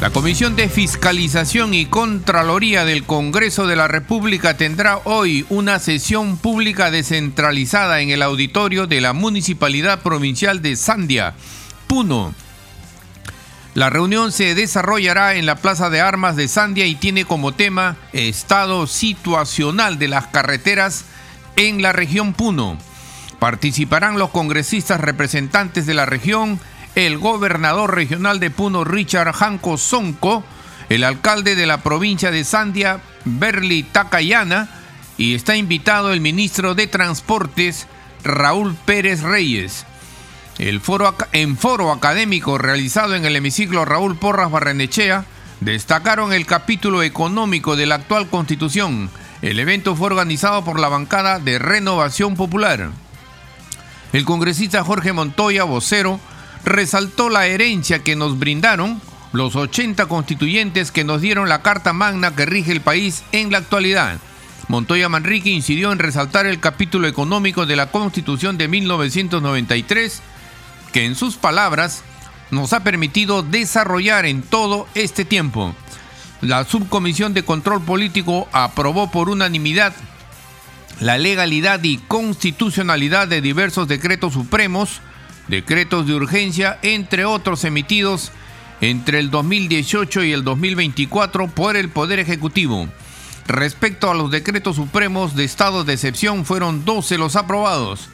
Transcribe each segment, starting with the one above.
La Comisión de Fiscalización y Contraloría del Congreso de la República tendrá hoy una sesión pública descentralizada en el auditorio de la Municipalidad Provincial de Sandia, Puno. La reunión se desarrollará en la Plaza de Armas de Sandia y tiene como tema estado situacional de las carreteras en la región Puno. Participarán los congresistas representantes de la región, el gobernador regional de Puno, Richard Janco Sonco, el alcalde de la provincia de Sandia, Berli Takayana, y está invitado el ministro de Transportes, Raúl Pérez Reyes. El foro, en foro académico realizado en el hemiciclo Raúl Porras Barrenechea, destacaron el capítulo económico de la actual constitución. El evento fue organizado por la bancada de Renovación Popular. El congresista Jorge Montoya, vocero, resaltó la herencia que nos brindaron los 80 constituyentes que nos dieron la Carta Magna que rige el país en la actualidad. Montoya Manrique incidió en resaltar el capítulo económico de la Constitución de 1993, que en sus palabras nos ha permitido desarrollar en todo este tiempo. La Subcomisión de Control Político aprobó por unanimidad la legalidad y constitucionalidad de diversos decretos supremos decretos de urgencia, entre otros emitidos entre el 2018 y el 2024 por el Poder Ejecutivo. Respecto a los decretos supremos de estado de excepción, fueron 12 los aprobados.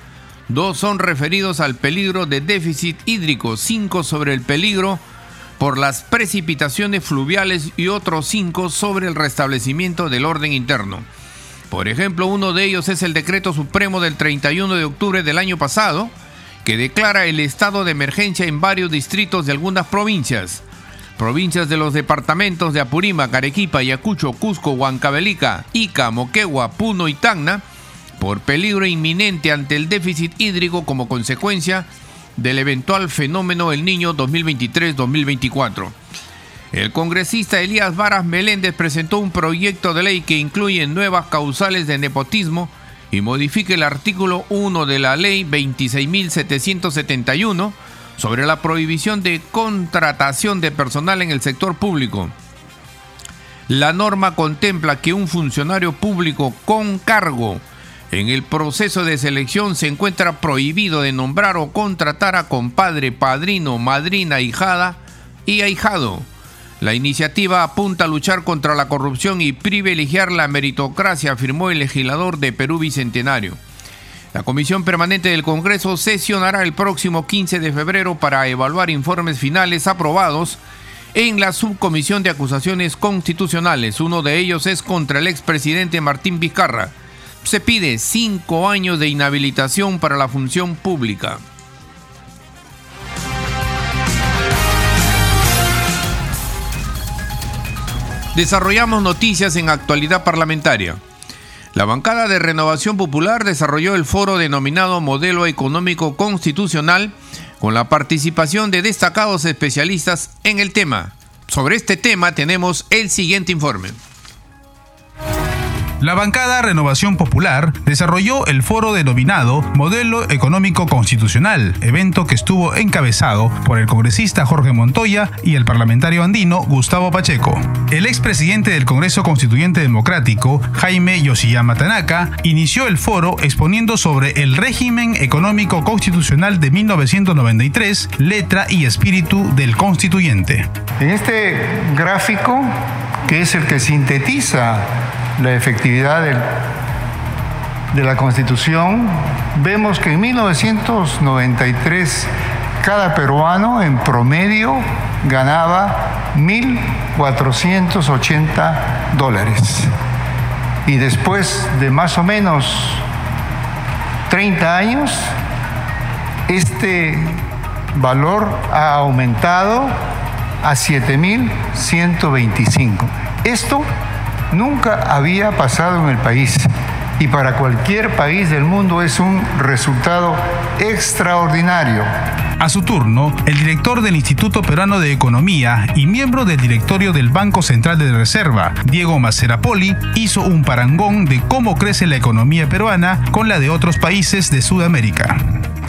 Dos son referidos al peligro de déficit hídrico, cinco sobre el peligro por las precipitaciones fluviales y otros cinco sobre el restablecimiento del orden interno. Por ejemplo, uno de ellos es el decreto supremo del 31 de octubre del año pasado, que declara el estado de emergencia en varios distritos de algunas provincias. Provincias de los departamentos de Apurímac, Arequipa, Ayacucho, Cusco, Huancavelica, Ica, Moquegua, Puno y Tacna, por peligro inminente ante el déficit hídrico como consecuencia del eventual fenómeno El Niño 2023-2024. El congresista Elías Varas Meléndez presentó un proyecto de ley que incluye nuevas causales de nepotismo y modifique el artículo 1 de la ley 26.771 sobre la prohibición de contratación de personal en el sector público. La norma contempla que un funcionario público con cargo en el proceso de selección se encuentra prohibido de nombrar o contratar a compadre, padrino, madrina, hijada y ahijado la iniciativa apunta a luchar contra la corrupción y privilegiar la meritocracia, afirmó el legislador de Perú Bicentenario. La Comisión Permanente del Congreso sesionará el próximo 15 de febrero para evaluar informes finales aprobados en la Subcomisión de Acusaciones Constitucionales. Uno de ellos es contra el expresidente Martín Vizcarra. Se pide cinco años de inhabilitación para la función pública. Desarrollamos noticias en actualidad parlamentaria. La bancada de Renovación Popular desarrolló el foro denominado Modelo Económico Constitucional con la participación de destacados especialistas en el tema. Sobre este tema tenemos el siguiente informe. La bancada Renovación Popular desarrolló el foro denominado Modelo Económico Constitucional, evento que estuvo encabezado por el congresista Jorge Montoya y el parlamentario andino Gustavo Pacheco. El expresidente del Congreso Constituyente Democrático, Jaime Yoshiyama Tanaka, inició el foro exponiendo sobre el régimen económico constitucional de 1993, letra y espíritu del constituyente. En este gráfico, que es el que sintetiza la efectividad de la Constitución, vemos que en 1993 cada peruano en promedio ganaba 1.480 dólares. Y después de más o menos 30 años, este valor ha aumentado a 7.125. Esto nunca había pasado en el país. y para cualquier país del mundo es un resultado extraordinario. A su turno, el director del Instituto Peruano de Economía y miembro del directorio del Banco Central de Reserva, Diego Macerapoli, hizo un parangón de cómo crece la economía peruana con la de otros países de Sudamérica.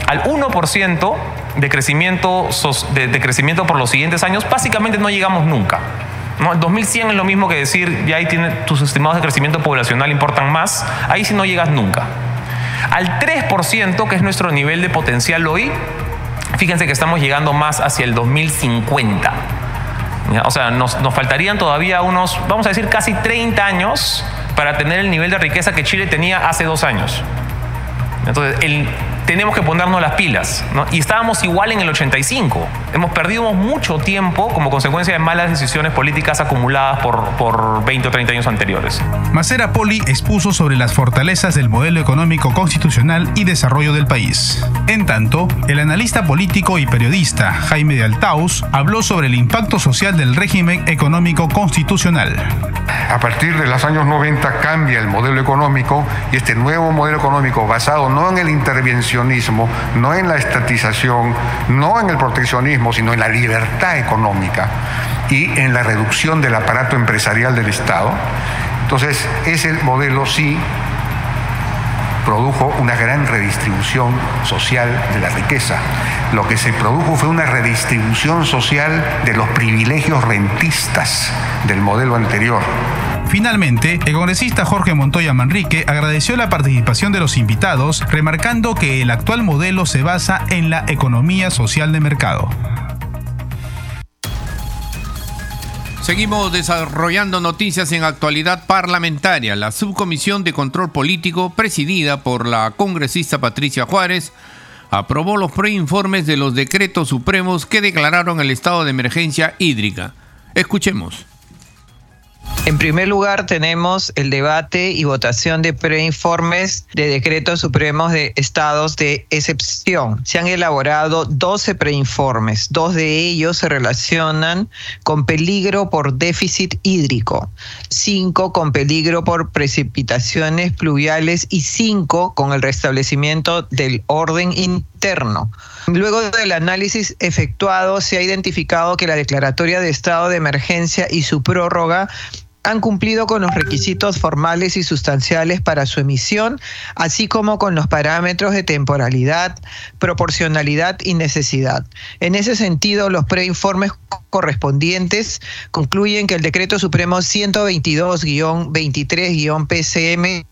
Al 1% de crecimiento, de, crecimiento por los siguientes años, básicamente no llegamos nunca. ¿No? El 2100 es lo mismo que decir, ya ahí tiene, tus estimados de crecimiento poblacional importan más, ahí sí no llegas nunca. Al 3%, que es nuestro nivel de potencial hoy, fíjense que estamos llegando más hacia el 2050. O sea, nos, nos faltarían todavía unos, vamos a decir, casi 30 años para tener el nivel de riqueza que Chile tenía hace dos años. Entonces, el tenemos que ponernos las pilas. Y estábamos igual en el 85. Hemos perdido mucho tiempo como consecuencia de malas decisiones políticas acumuladas por, por 20 o 30 años anteriores. Macera Poli expuso sobre las fortalezas del modelo económico constitucional y desarrollo del país. En tanto, el analista político y periodista Jaime de Altaus habló sobre el impacto social del régimen económico constitucional. A partir de los años 90 cambia el modelo económico y este nuevo modelo económico basado no en el intervención no en la estatización, no en el proteccionismo, sino en la libertad económica y en la reducción del aparato empresarial del Estado. Entonces, ese modelo sí produjo una gran redistribución social de la riqueza. Lo que se produjo fue una redistribución social de los privilegios rentistas del modelo anterior. Finalmente, el congresista Jorge Montoya Manrique agradeció la participación de los invitados, remarcando que el actual modelo se basa en la economía social de mercado. Seguimos desarrollando noticias en actualidad parlamentaria. La subcomisión de control político, presidida por la congresista Patricia Juárez, aprobó los preinformes de los decretos supremos que declararon el estado de emergencia hídrica. Escuchemos. En primer lugar, tenemos el debate y votación de preinformes de decretos supremos de estados de excepción. Se han elaborado 12 preinformes. Dos de ellos se relacionan con peligro por déficit hídrico, cinco con peligro por precipitaciones pluviales y cinco con el restablecimiento del orden interno. Luego del análisis efectuado, se ha identificado que la declaratoria de estado de emergencia y su prórroga han cumplido con los requisitos formales y sustanciales para su emisión, así como con los parámetros de temporalidad, proporcionalidad y necesidad. En ese sentido, los preinformes correspondientes concluyen que el Decreto Supremo 122-23-PCM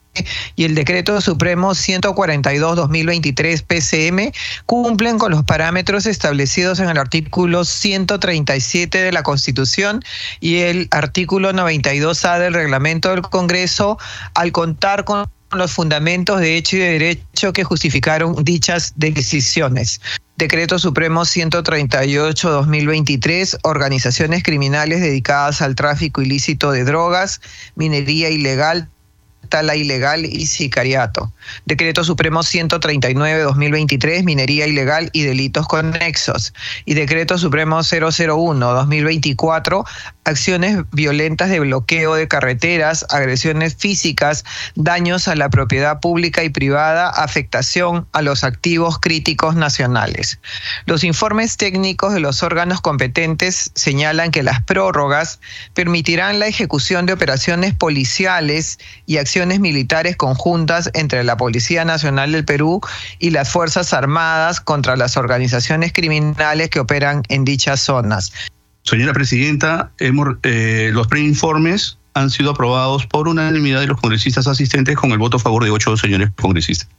y el Decreto Supremo 142-2023 PCM cumplen con los parámetros establecidos en el artículo 137 de la Constitución y el artículo 92A del Reglamento del Congreso al contar con los fundamentos de hecho y de derecho que justificaron dichas decisiones. Decreto Supremo 138-2023, organizaciones criminales dedicadas al tráfico ilícito de drogas, minería ilegal, tala ilegal y sicariato. Decreto Supremo 139-2023, minería ilegal y delitos conexos. Y Decreto Supremo 001-2024, acciones violentas de bloqueo de carreteras, agresiones físicas, daños a la propiedad pública y privada, afectación a los activos críticos nacionales. Los informes técnicos de los órganos competentes señalan que las prórrogas permitirán la ejecución de operaciones policiales y acciones militares conjuntas entre la Policía Nacional del Perú y las Fuerzas Armadas contra las organizaciones criminales que operan en dichas zonas. Señora Presidenta, hemos, eh, los preinformes han sido aprobados por unanimidad de los congresistas asistentes con el voto a favor de ocho señores congresistas.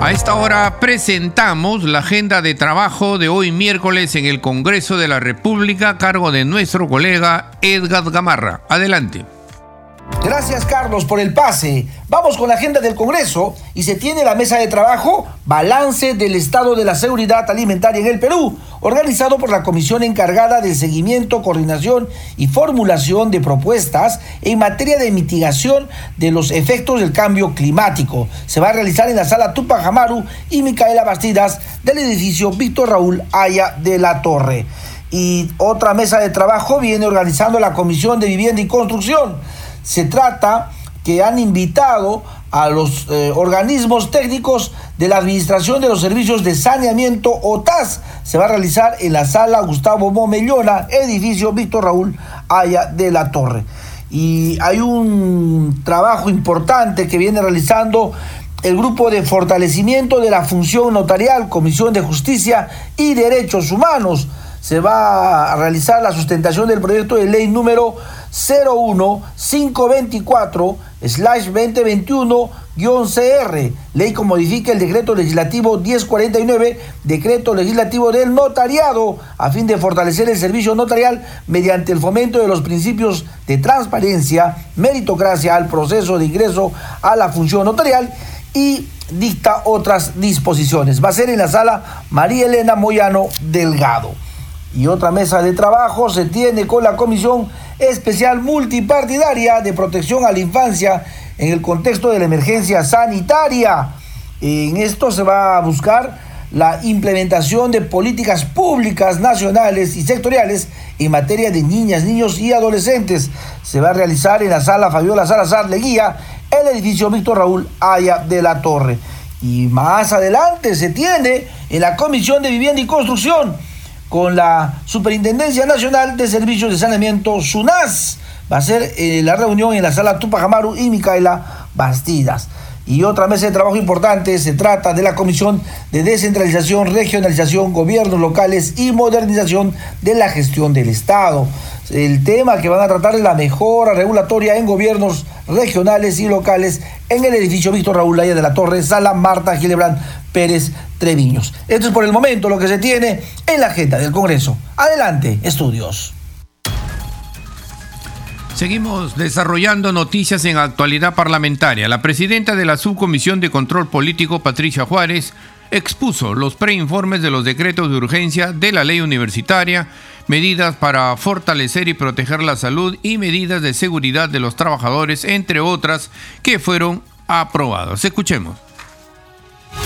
A esta hora presentamos la agenda de trabajo de hoy miércoles en el Congreso de la República a cargo de nuestro colega Edgar Gamarra. Adelante. Gracias Carlos por el pase. Vamos con la agenda del Congreso y se tiene la mesa de trabajo Balance del Estado de la Seguridad Alimentaria en el Perú, organizado por la comisión encargada de seguimiento, coordinación y formulación de propuestas en materia de mitigación de los efectos del cambio climático. Se va a realizar en la sala Tupac Amaru y Micaela Bastidas del edificio Víctor Raúl Aya de la Torre. Y otra mesa de trabajo viene organizando la Comisión de Vivienda y Construcción. Se trata que han invitado a los eh, organismos técnicos de la Administración de los Servicios de Saneamiento OTAS. Se va a realizar en la sala Gustavo Momellona, edificio Víctor Raúl Aya de la Torre. Y hay un trabajo importante que viene realizando el grupo de fortalecimiento de la función notarial, Comisión de Justicia y Derechos Humanos. Se va a realizar la sustentación del proyecto de ley número 01524-2021-CR, ley que modifica el decreto legislativo 1049, decreto legislativo del notariado, a fin de fortalecer el servicio notarial mediante el fomento de los principios de transparencia, meritocracia al proceso de ingreso a la función notarial y dicta otras disposiciones. Va a ser en la sala María Elena Moyano Delgado. Y otra mesa de trabajo se tiene con la Comisión Especial Multipartidaria de Protección a la Infancia en el contexto de la emergencia sanitaria. En esto se va a buscar la implementación de políticas públicas nacionales y sectoriales en materia de niñas, niños y adolescentes. Se va a realizar en la sala Fabiola Salazar Leguía, el edificio Víctor Raúl Aya de la Torre. Y más adelante se tiene en la Comisión de Vivienda y Construcción con la Superintendencia Nacional de Servicios de Saneamiento, SUNAS. Va a ser eh, la reunión en la sala Tupac Amaru y Micaela Bastidas. Y otra mesa de trabajo importante se trata de la Comisión de Descentralización, Regionalización, Gobiernos Locales y Modernización de la Gestión del Estado. El tema que van a tratar es la mejora regulatoria en gobiernos regionales y locales en el edificio Víctor Raúl Laya de la Torre, Sala Marta Gilebrand Pérez Treviños. Esto es por el momento lo que se tiene en la agenda del Congreso. Adelante, estudios. Seguimos desarrollando noticias en actualidad parlamentaria. La presidenta de la Subcomisión de Control Político, Patricia Juárez, expuso los preinformes de los decretos de urgencia de la ley universitaria, medidas para fortalecer y proteger la salud y medidas de seguridad de los trabajadores, entre otras, que fueron aprobados. Escuchemos.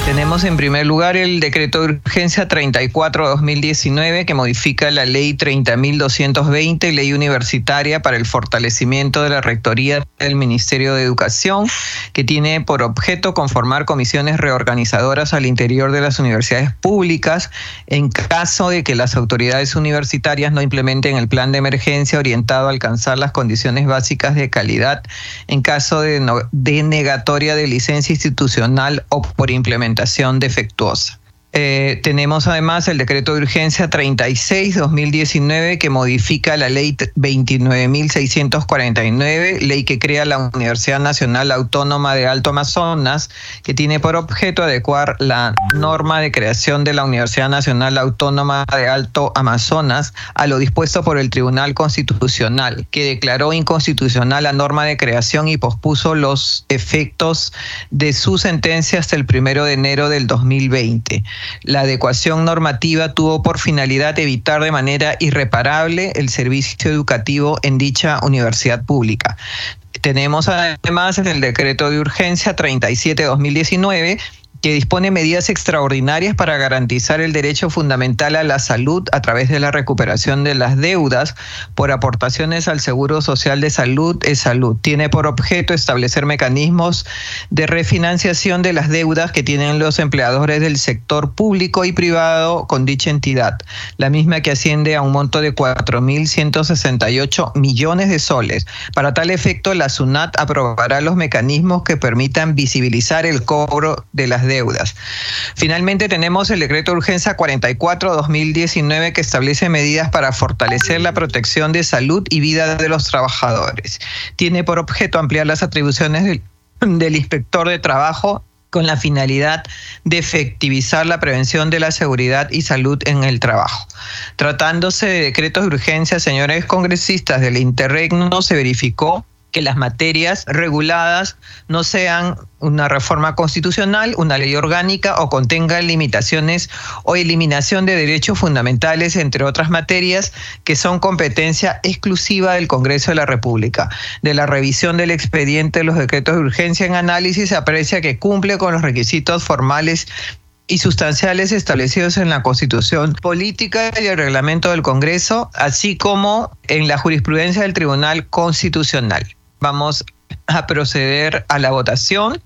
Tenemos en primer lugar el decreto de urgencia 34-2019 que modifica la ley 30.220, ley universitaria para el fortalecimiento de la rectoría del Ministerio de Educación, que tiene por objeto conformar comisiones reorganizadoras al interior de las universidades públicas en caso de que las autoridades universitarias no implementen el plan de emergencia orientado a alcanzar las condiciones básicas de calidad en caso de denegatoria de licencia institucional o por implementación defectuosa. Eh, tenemos además el decreto de urgencia 36-2019 que modifica la ley 29.649, ley que crea la Universidad Nacional Autónoma de Alto Amazonas, que tiene por objeto adecuar la norma de creación de la Universidad Nacional Autónoma de Alto Amazonas a lo dispuesto por el Tribunal Constitucional, que declaró inconstitucional la norma de creación y pospuso los efectos de su sentencia hasta el primero de enero del 2020. La adecuación normativa tuvo por finalidad evitar de manera irreparable el servicio educativo en dicha universidad pública. Tenemos además en el decreto de urgencia 37-2019 que dispone medidas extraordinarias para garantizar el derecho fundamental a la salud a través de la recuperación de las deudas por aportaciones al Seguro Social de Salud es Salud. Tiene por objeto establecer mecanismos de refinanciación de las deudas que tienen los empleadores del sector público y privado con dicha entidad, la misma que asciende a un monto de 4.168 millones de soles. Para tal efecto, la SUNAT aprobará los mecanismos que permitan visibilizar el cobro de las deudas. Finalmente tenemos el decreto de urgencia 44-2019 que establece medidas para fortalecer la protección de salud y vida de los trabajadores. Tiene por objeto ampliar las atribuciones del, inspector de trabajo con la finalidad de efectivizar la prevención de la seguridad y salud en el trabajo. Tratándose de decretos de urgencia, señores congresistas del Interregno, se verificó que las materias reguladas no sean una reforma constitucional, una ley orgánica o contenga limitaciones o eliminación de derechos fundamentales, entre otras materias que son competencia exclusiva del Congreso de la República. De la revisión del expediente de los decretos de urgencia en análisis se aprecia que cumple con los requisitos formales y sustanciales establecidos en la Constitución Política y el reglamento del Congreso, así como en la jurisprudencia del Tribunal Constitucional. Vamos a proceder a la votación.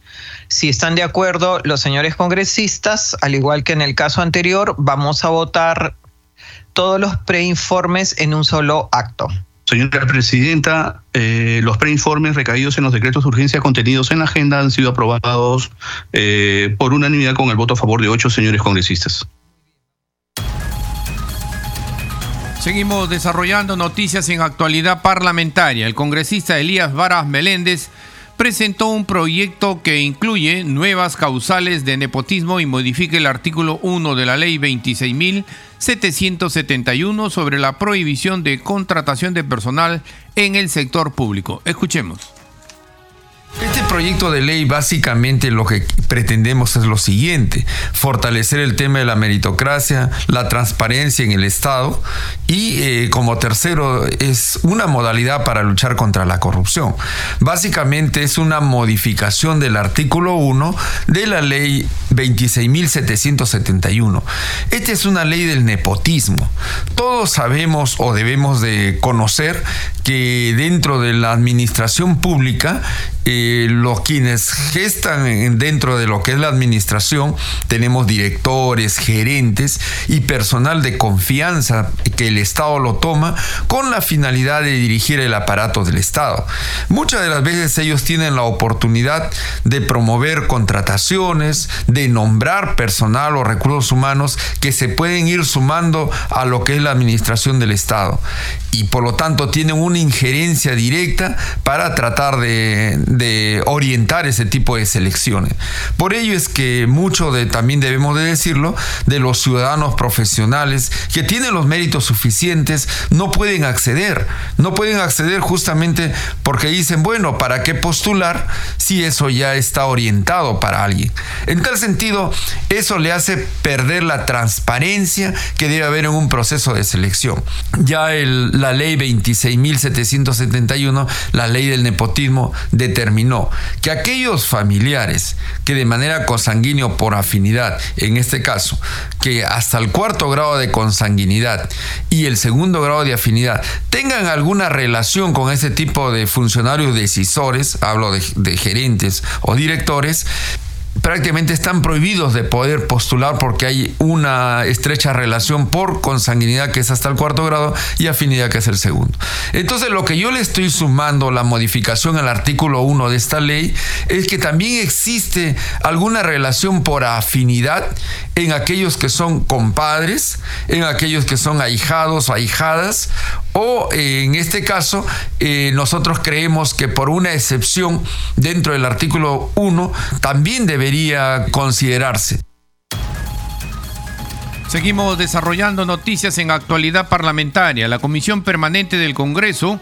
Si están de acuerdo los señores congresistas, al igual que en el caso anterior, vamos a votar todos los preinformes en un solo acto. Señora Presidenta, eh, los preinformes recaídos en los decretos de urgencia contenidos en la agenda han sido aprobados eh, por unanimidad con el voto a favor de ocho señores congresistas. Seguimos desarrollando noticias en actualidad parlamentaria. El congresista Elías Varas Meléndez presentó un proyecto que incluye nuevas causales de nepotismo y modifica el artículo 1 de la ley 26.771 sobre la prohibición de contratación de personal en el sector público. Escuchemos. Este proyecto de ley básicamente lo que pretendemos es lo siguiente, fortalecer el tema de la meritocracia, la transparencia en el Estado y eh, como tercero es una modalidad para luchar contra la corrupción. Básicamente es una modificación del artículo 1 de la ley 26.771. Esta es una ley del nepotismo. Todos sabemos o debemos de conocer que dentro de la administración pública eh, los quienes gestan dentro de lo que es la administración, tenemos directores, gerentes y personal de confianza que el Estado lo toma con la finalidad de dirigir el aparato del Estado. Muchas de las veces ellos tienen la oportunidad de promover contrataciones, de nombrar personal o recursos humanos que se pueden ir sumando a lo que es la administración del Estado y por lo tanto tienen una injerencia directa para tratar de, de, orientar ese tipo de selecciones. Por ello es que mucho de, también debemos de decirlo, de los ciudadanos profesionales que tienen los méritos suficientes no pueden acceder, no pueden acceder justamente porque dicen, bueno, ¿para qué postular si eso ya está orientado para alguien? En tal sentido, eso le hace perder la transparencia que debe haber en un proceso de selección. Ya la ley 26.771, la ley del nepotismo, determinó que aquellos familiares que de manera consanguíneo por afinidad, en este caso, que hasta el cuarto grado de consanguinidad y el segundo grado de afinidad tengan alguna relación con ese tipo de funcionarios decisores, hablo de gerentes o directores, prácticamente están prohibidos de poder postular porque hay una estrecha relación por consanguinidad que es hasta el cuarto grado y afinidad que es el segundo. Entonces lo que yo le estoy sumando la modificación al artículo 1 de esta ley es que también existe alguna relación por afinidad en aquellos que son compadres, en aquellos que son ahijados o ahijadas o eh, en este caso, eh, nosotros creemos que por una excepción dentro del artículo 1 también debería considerarse. Seguimos desarrollando noticias en actualidad parlamentaria. La Comisión Permanente del Congreso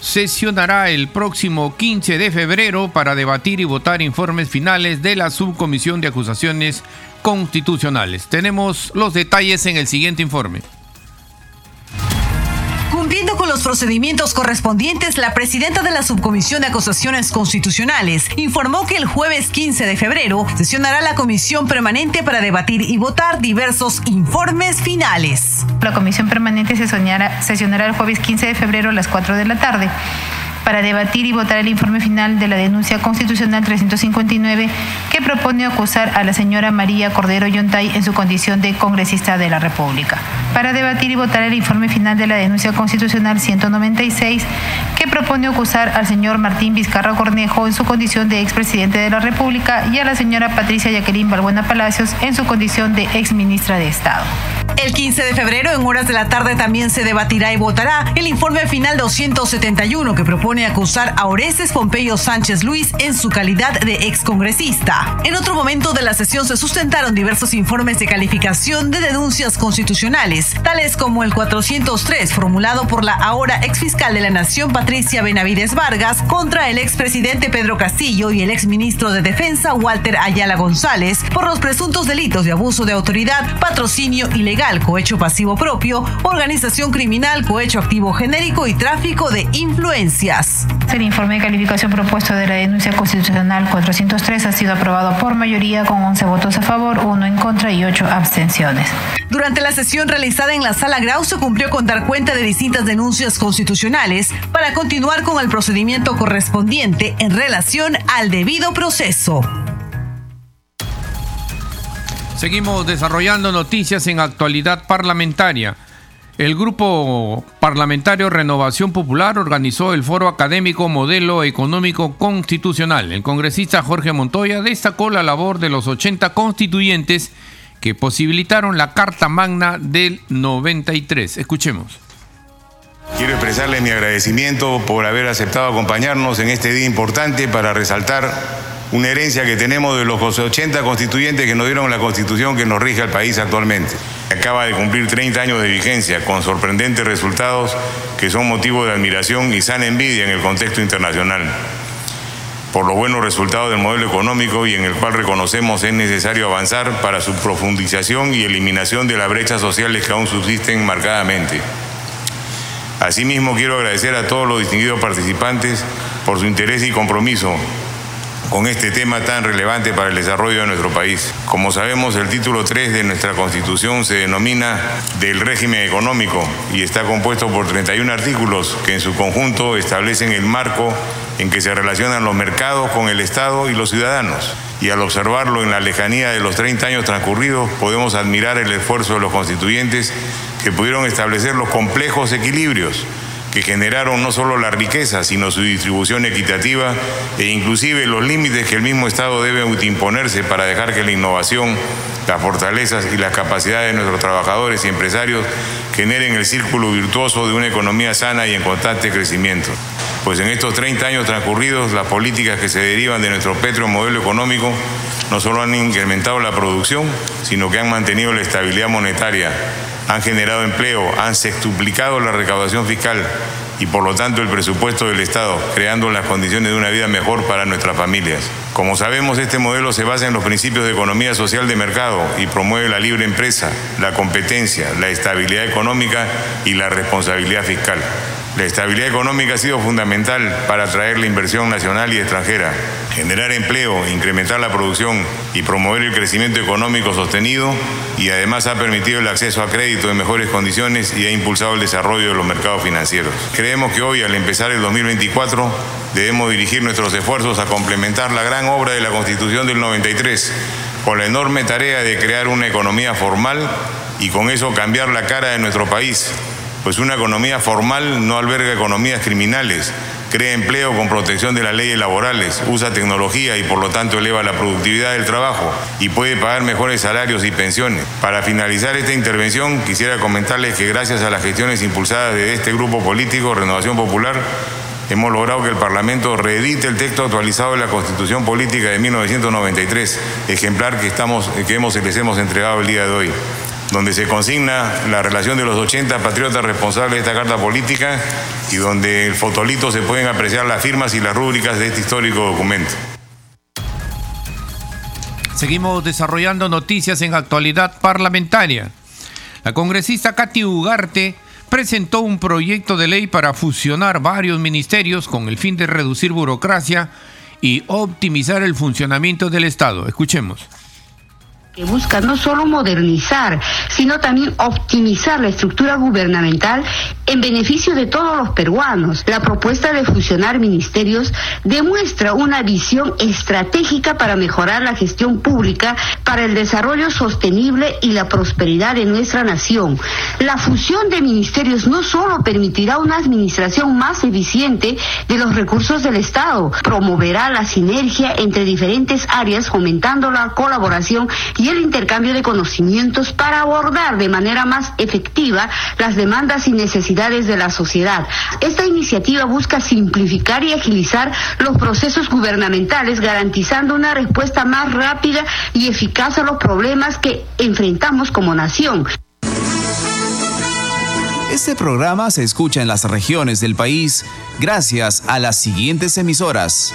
sesionará el próximo 15 de febrero para debatir y votar informes finales de la Subcomisión de Acusaciones Constitucionales. Tenemos los detalles en el siguiente informe. Los procedimientos correspondientes, la presidenta de la Subcomisión de Acusaciones Constitucionales informó que el jueves 15 de febrero sesionará la comisión permanente para debatir y votar diversos informes finales. La comisión permanente sesionará, sesionará el jueves 15 de febrero a las 4 de la tarde para debatir y votar el informe final de la denuncia constitucional 359 que propone acusar a la señora María Cordero Yontay en su condición de congresista de la República. Para debatir y votar el informe final de la denuncia constitucional 196 que propone acusar al señor Martín Vizcarra Cornejo en su condición de expresidente de la República y a la señora Patricia Jacqueline Balbuena Palacios en su condición de exministra de Estado. El 15 de febrero, en horas de la tarde, también se debatirá y votará el informe final 271 que propone acusar a Orestes Pompeyo Sánchez Luis en su calidad de excongresista. En otro momento de la sesión se sustentaron diversos informes de calificación de denuncias constitucionales, tales como el 403 formulado por la ahora exfiscal de la Nación Patricia Benavides Vargas contra el expresidente Pedro Castillo y el exministro de Defensa Walter Ayala González por los presuntos delitos de abuso de autoridad, patrocinio ilegal, cohecho pasivo propio, organización criminal, cohecho activo genérico y tráfico de influencias. El informe de calificación propuesto de la denuncia constitucional 403 ha sido aprobado por mayoría con 11 votos a favor, 1 en contra y 8 abstenciones. Durante la sesión realizada en la sala Grau se cumplió con dar cuenta de distintas denuncias constitucionales para continuar con el procedimiento correspondiente en relación al debido proceso. Seguimos desarrollando noticias en actualidad parlamentaria. El grupo parlamentario Renovación Popular organizó el foro académico Modelo Económico Constitucional. El congresista Jorge Montoya destacó la labor de los 80 constituyentes que posibilitaron la Carta Magna del 93. Escuchemos. Quiero expresarle mi agradecimiento por haber aceptado acompañarnos en este día importante para resaltar una herencia que tenemos de los 80 constituyentes que nos dieron la constitución que nos rige al país actualmente. Acaba de cumplir 30 años de vigencia con sorprendentes resultados que son motivo de admiración y sana envidia en el contexto internacional. Por los buenos resultados del modelo económico y en el cual reconocemos es necesario avanzar para su profundización y eliminación de las brechas sociales que aún subsisten marcadamente. Asimismo, quiero agradecer a todos los distinguidos participantes por su interés y compromiso con este tema tan relevante para el desarrollo de nuestro país. Como sabemos, el título 3 de nuestra Constitución se denomina del régimen económico y está compuesto por 31 artículos que en su conjunto establecen el marco en que se relacionan los mercados con el Estado y los ciudadanos. Y al observarlo en la lejanía de los 30 años transcurridos, podemos admirar el esfuerzo de los constituyentes que pudieron establecer los complejos equilibrios que generaron no solo la riqueza, sino su distribución equitativa e inclusive los límites que el mismo Estado debe imponerse para dejar que la innovación, las fortalezas y las capacidades de nuestros trabajadores y empresarios generen el círculo virtuoso de una economía sana y en constante crecimiento. Pues en estos 30 años transcurridos, las políticas que se derivan de nuestro petro modelo económico no solo han incrementado la producción, sino que han mantenido la estabilidad monetaria, han generado empleo, han sextuplicado la recaudación fiscal y por lo tanto el presupuesto del Estado, creando las condiciones de una vida mejor para nuestras familias. Como sabemos, este modelo se basa en los principios de economía social de mercado y promueve la libre empresa, la competencia, la estabilidad económica y la responsabilidad fiscal. La estabilidad económica ha sido fundamental para atraer la inversión nacional y extranjera, generar empleo, incrementar la producción y promover el crecimiento económico sostenido y además ha permitido el acceso a crédito en mejores condiciones y ha impulsado el desarrollo de los mercados financieros. Creemos que hoy, al empezar el 2024, debemos dirigir nuestros esfuerzos a complementar la gran obra de la Constitución del 93 con la enorme tarea de crear una economía formal y con eso cambiar la cara de nuestro país pues una economía formal no alberga economías criminales, crea empleo con protección de las leyes laborales, usa tecnología y por lo tanto eleva la productividad del trabajo y puede pagar mejores salarios y pensiones. Para finalizar esta intervención, quisiera comentarles que gracias a las gestiones impulsadas de este grupo político, Renovación Popular, hemos logrado que el Parlamento reedite el texto actualizado de la Constitución Política de 1993, ejemplar que, estamos, que hemos, les hemos entregado el día de hoy donde se consigna la relación de los 80 patriotas responsables de esta carta política y donde el fotolito se pueden apreciar las firmas y las rúbricas de este histórico documento. Seguimos desarrollando noticias en actualidad parlamentaria. La congresista Katy Ugarte presentó un proyecto de ley para fusionar varios ministerios con el fin de reducir burocracia y optimizar el funcionamiento del Estado. Escuchemos que busca no solo modernizar, sino también optimizar la estructura gubernamental en beneficio de todos los peruanos. La propuesta de fusionar ministerios demuestra una visión estratégica para mejorar la gestión pública, para el desarrollo sostenible y la prosperidad de nuestra nación. La fusión de ministerios no solo permitirá una administración más eficiente de los recursos del Estado, promoverá la sinergia entre diferentes áreas, fomentando la colaboración y el intercambio de conocimientos para abordar de manera más efectiva las demandas y necesidades de la sociedad. Esta iniciativa busca simplificar y agilizar los procesos gubernamentales, garantizando una respuesta más rápida y eficaz a los problemas que enfrentamos como nación. Este programa se escucha en las regiones del país gracias a las siguientes emisoras.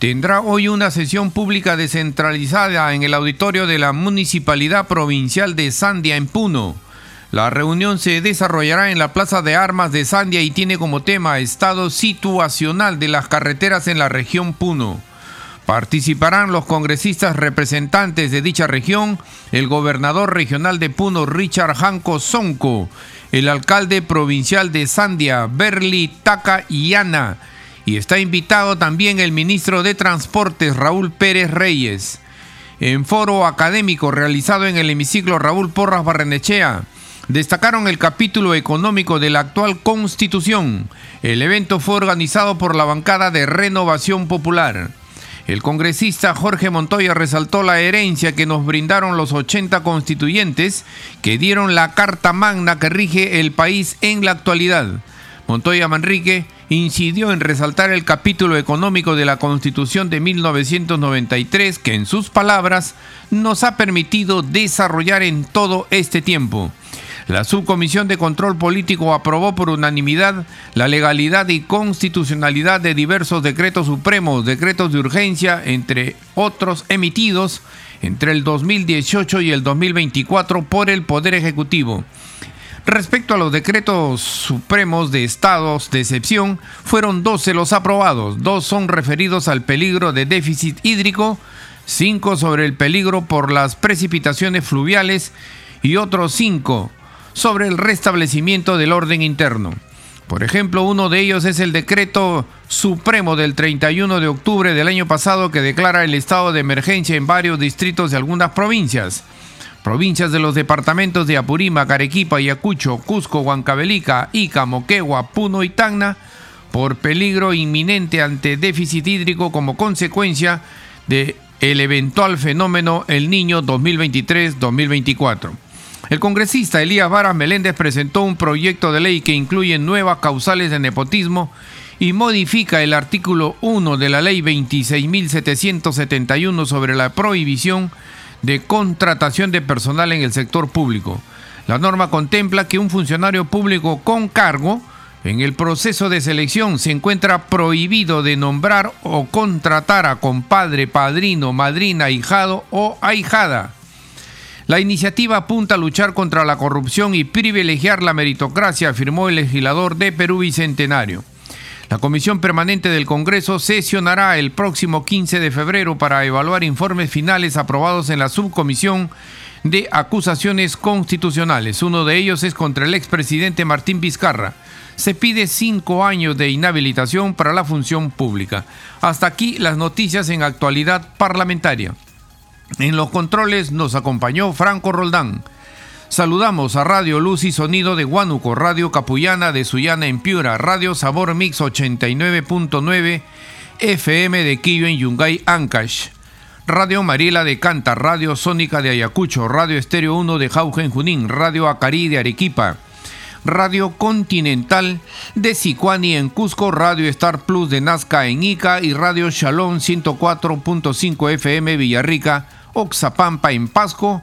tendrá hoy una sesión pública descentralizada en el auditorio de la Municipalidad Provincial de Sandia en Puno. La reunión se desarrollará en la Plaza de Armas de Sandia y tiene como tema estado situacional de las carreteras en la región Puno. Participarán los congresistas representantes de dicha región, el gobernador regional de Puno Richard Janco Sonco, el alcalde provincial de Sandia Berli Taka Yana, y está invitado también el ministro de Transportes Raúl Pérez Reyes. En foro académico realizado en el hemiciclo Raúl Porras Barrenechea, destacaron el capítulo económico de la actual constitución. El evento fue organizado por la bancada de Renovación Popular. El congresista Jorge Montoya resaltó la herencia que nos brindaron los 80 constituyentes que dieron la Carta Magna que rige el país en la actualidad. Montoya Manrique incidió en resaltar el capítulo económico de la Constitución de 1993 que en sus palabras nos ha permitido desarrollar en todo este tiempo. La Subcomisión de Control Político aprobó por unanimidad la legalidad y constitucionalidad de diversos decretos supremos, decretos de urgencia, entre otros emitidos entre el 2018 y el 2024 por el Poder Ejecutivo. Respecto a los decretos supremos de estados de excepción, fueron 12 los aprobados, dos son referidos al peligro de déficit hídrico, cinco sobre el peligro por las precipitaciones fluviales y otros cinco sobre el restablecimiento del orden interno. Por ejemplo, uno de ellos es el decreto supremo del 31 de octubre del año pasado que declara el estado de emergencia en varios distritos de algunas provincias. Provincias de los departamentos de Apurímac, Arequipa, Ayacucho, Cusco, Huancavelica, Ica, Moquegua, Puno y Tacna por peligro inminente ante déficit hídrico como consecuencia de el eventual fenómeno El Niño 2023-2024. El congresista Elías Varas Meléndez presentó un proyecto de ley que incluye nuevas causales de nepotismo y modifica el artículo 1 de la ley 26.771 sobre la prohibición de contratación de personal en el sector público. La norma contempla que un funcionario público con cargo en el proceso de selección se encuentra prohibido de nombrar o contratar a compadre, padrino, madrina, ahijado o ahijada la iniciativa apunta a luchar contra la corrupción y privilegiar la meritocracia, afirmó el legislador de Perú Bicentenario. La Comisión Permanente del Congreso sesionará el próximo 15 de febrero para evaluar informes finales aprobados en la subcomisión de acusaciones constitucionales. Uno de ellos es contra el expresidente Martín Vizcarra. Se pide cinco años de inhabilitación para la función pública. Hasta aquí las noticias en actualidad parlamentaria. En los controles nos acompañó Franco Roldán. Saludamos a Radio Luz y Sonido de Huánuco, Radio Capullana de Sullana en Piura, Radio Sabor Mix 89.9, FM de Quillo en Yungay, Ancash, Radio Mariela de Canta, Radio Sónica de Ayacucho, Radio Estéreo 1 de Jauja en Junín, Radio Acarí de Arequipa, Radio Continental de Sicuani en Cusco, Radio Star Plus de Nazca en Ica y Radio Shalom 104.5 FM Villarrica Oxapampa en Pasco,